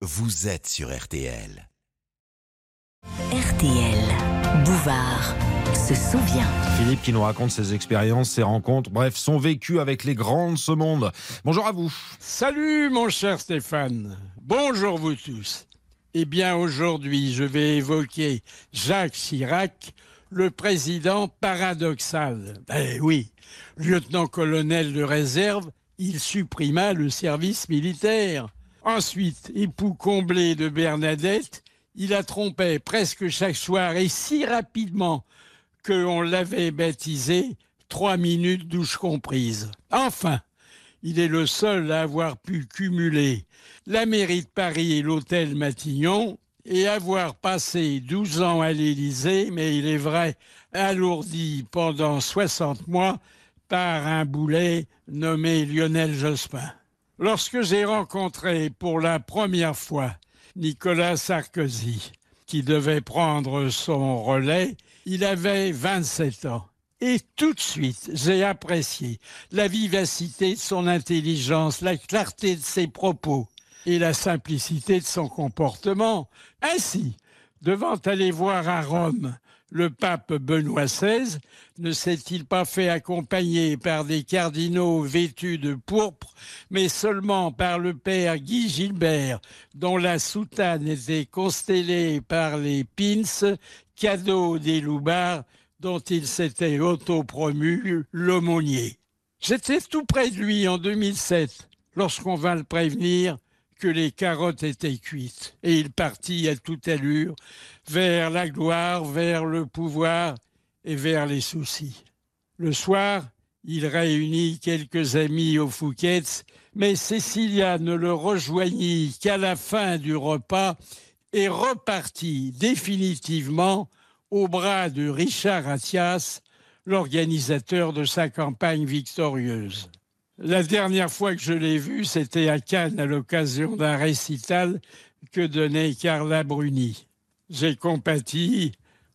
vous êtes sur RTL. RTL. Bouvard se souvient. Philippe qui nous raconte ses expériences, ses rencontres, bref, son vécu avec les grands de ce monde. Bonjour à vous. Salut mon cher Stéphane. Bonjour vous tous. Eh bien aujourd'hui, je vais évoquer Jacques Chirac, le président paradoxal. Ben oui, lieutenant-colonel de réserve, il supprima le service militaire. Ensuite, époux comblé de Bernadette, il la trompait presque chaque soir et si rapidement qu'on l'avait baptisé trois minutes douche comprise. Enfin, il est le seul à avoir pu cumuler la mairie de Paris et l'hôtel Matignon et avoir passé 12 ans à l'Élysée, mais il est vrai, alourdi pendant 60 mois par un boulet nommé Lionel Jospin. Lorsque j'ai rencontré pour la première fois Nicolas Sarkozy, qui devait prendre son relais, il avait 27 ans. Et tout de suite, j'ai apprécié la vivacité de son intelligence, la clarté de ses propos et la simplicité de son comportement. Ainsi, devant aller voir à Rome le pape Benoît XVI, ne s'est-il pas fait accompagner par des cardinaux vêtus de pourpre, mais seulement par le père Guy Gilbert, dont la soutane était constellée par les pins, cadeaux des loubards, dont il s'était autopromu l'aumônier. J'étais tout près de lui en 2007, lorsqu'on vint le prévenir que les carottes étaient cuites. Et il partit à toute allure vers la gloire, vers le pouvoir et vers les soucis. Le soir, il réunit quelques amis au Fouquet's, mais Cécilia ne le rejoignit qu'à la fin du repas et repartit définitivement au bras de Richard Attias, l'organisateur de sa campagne victorieuse. La dernière fois que je l'ai vu, c'était à Cannes à l'occasion d'un récital que donnait Carla Bruni. J'ai compati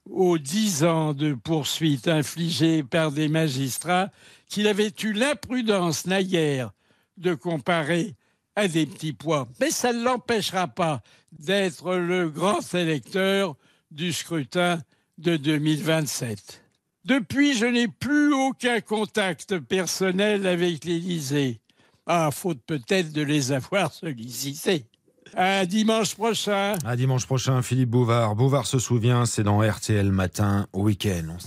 aux dix ans de poursuite infligés par des magistrats qu'il avait eu l'imprudence naguère de comparer à des petits pois. Mais ça ne l'empêchera pas d'être le grand électeur du scrutin de 2027. Depuis, je n'ai plus aucun contact personnel avec l'Élysée. À faute peut-être de les avoir sollicités. À dimanche prochain. À dimanche prochain, Philippe Bouvard. Bouvard se souvient, c'est dans RTL Matin, week-end.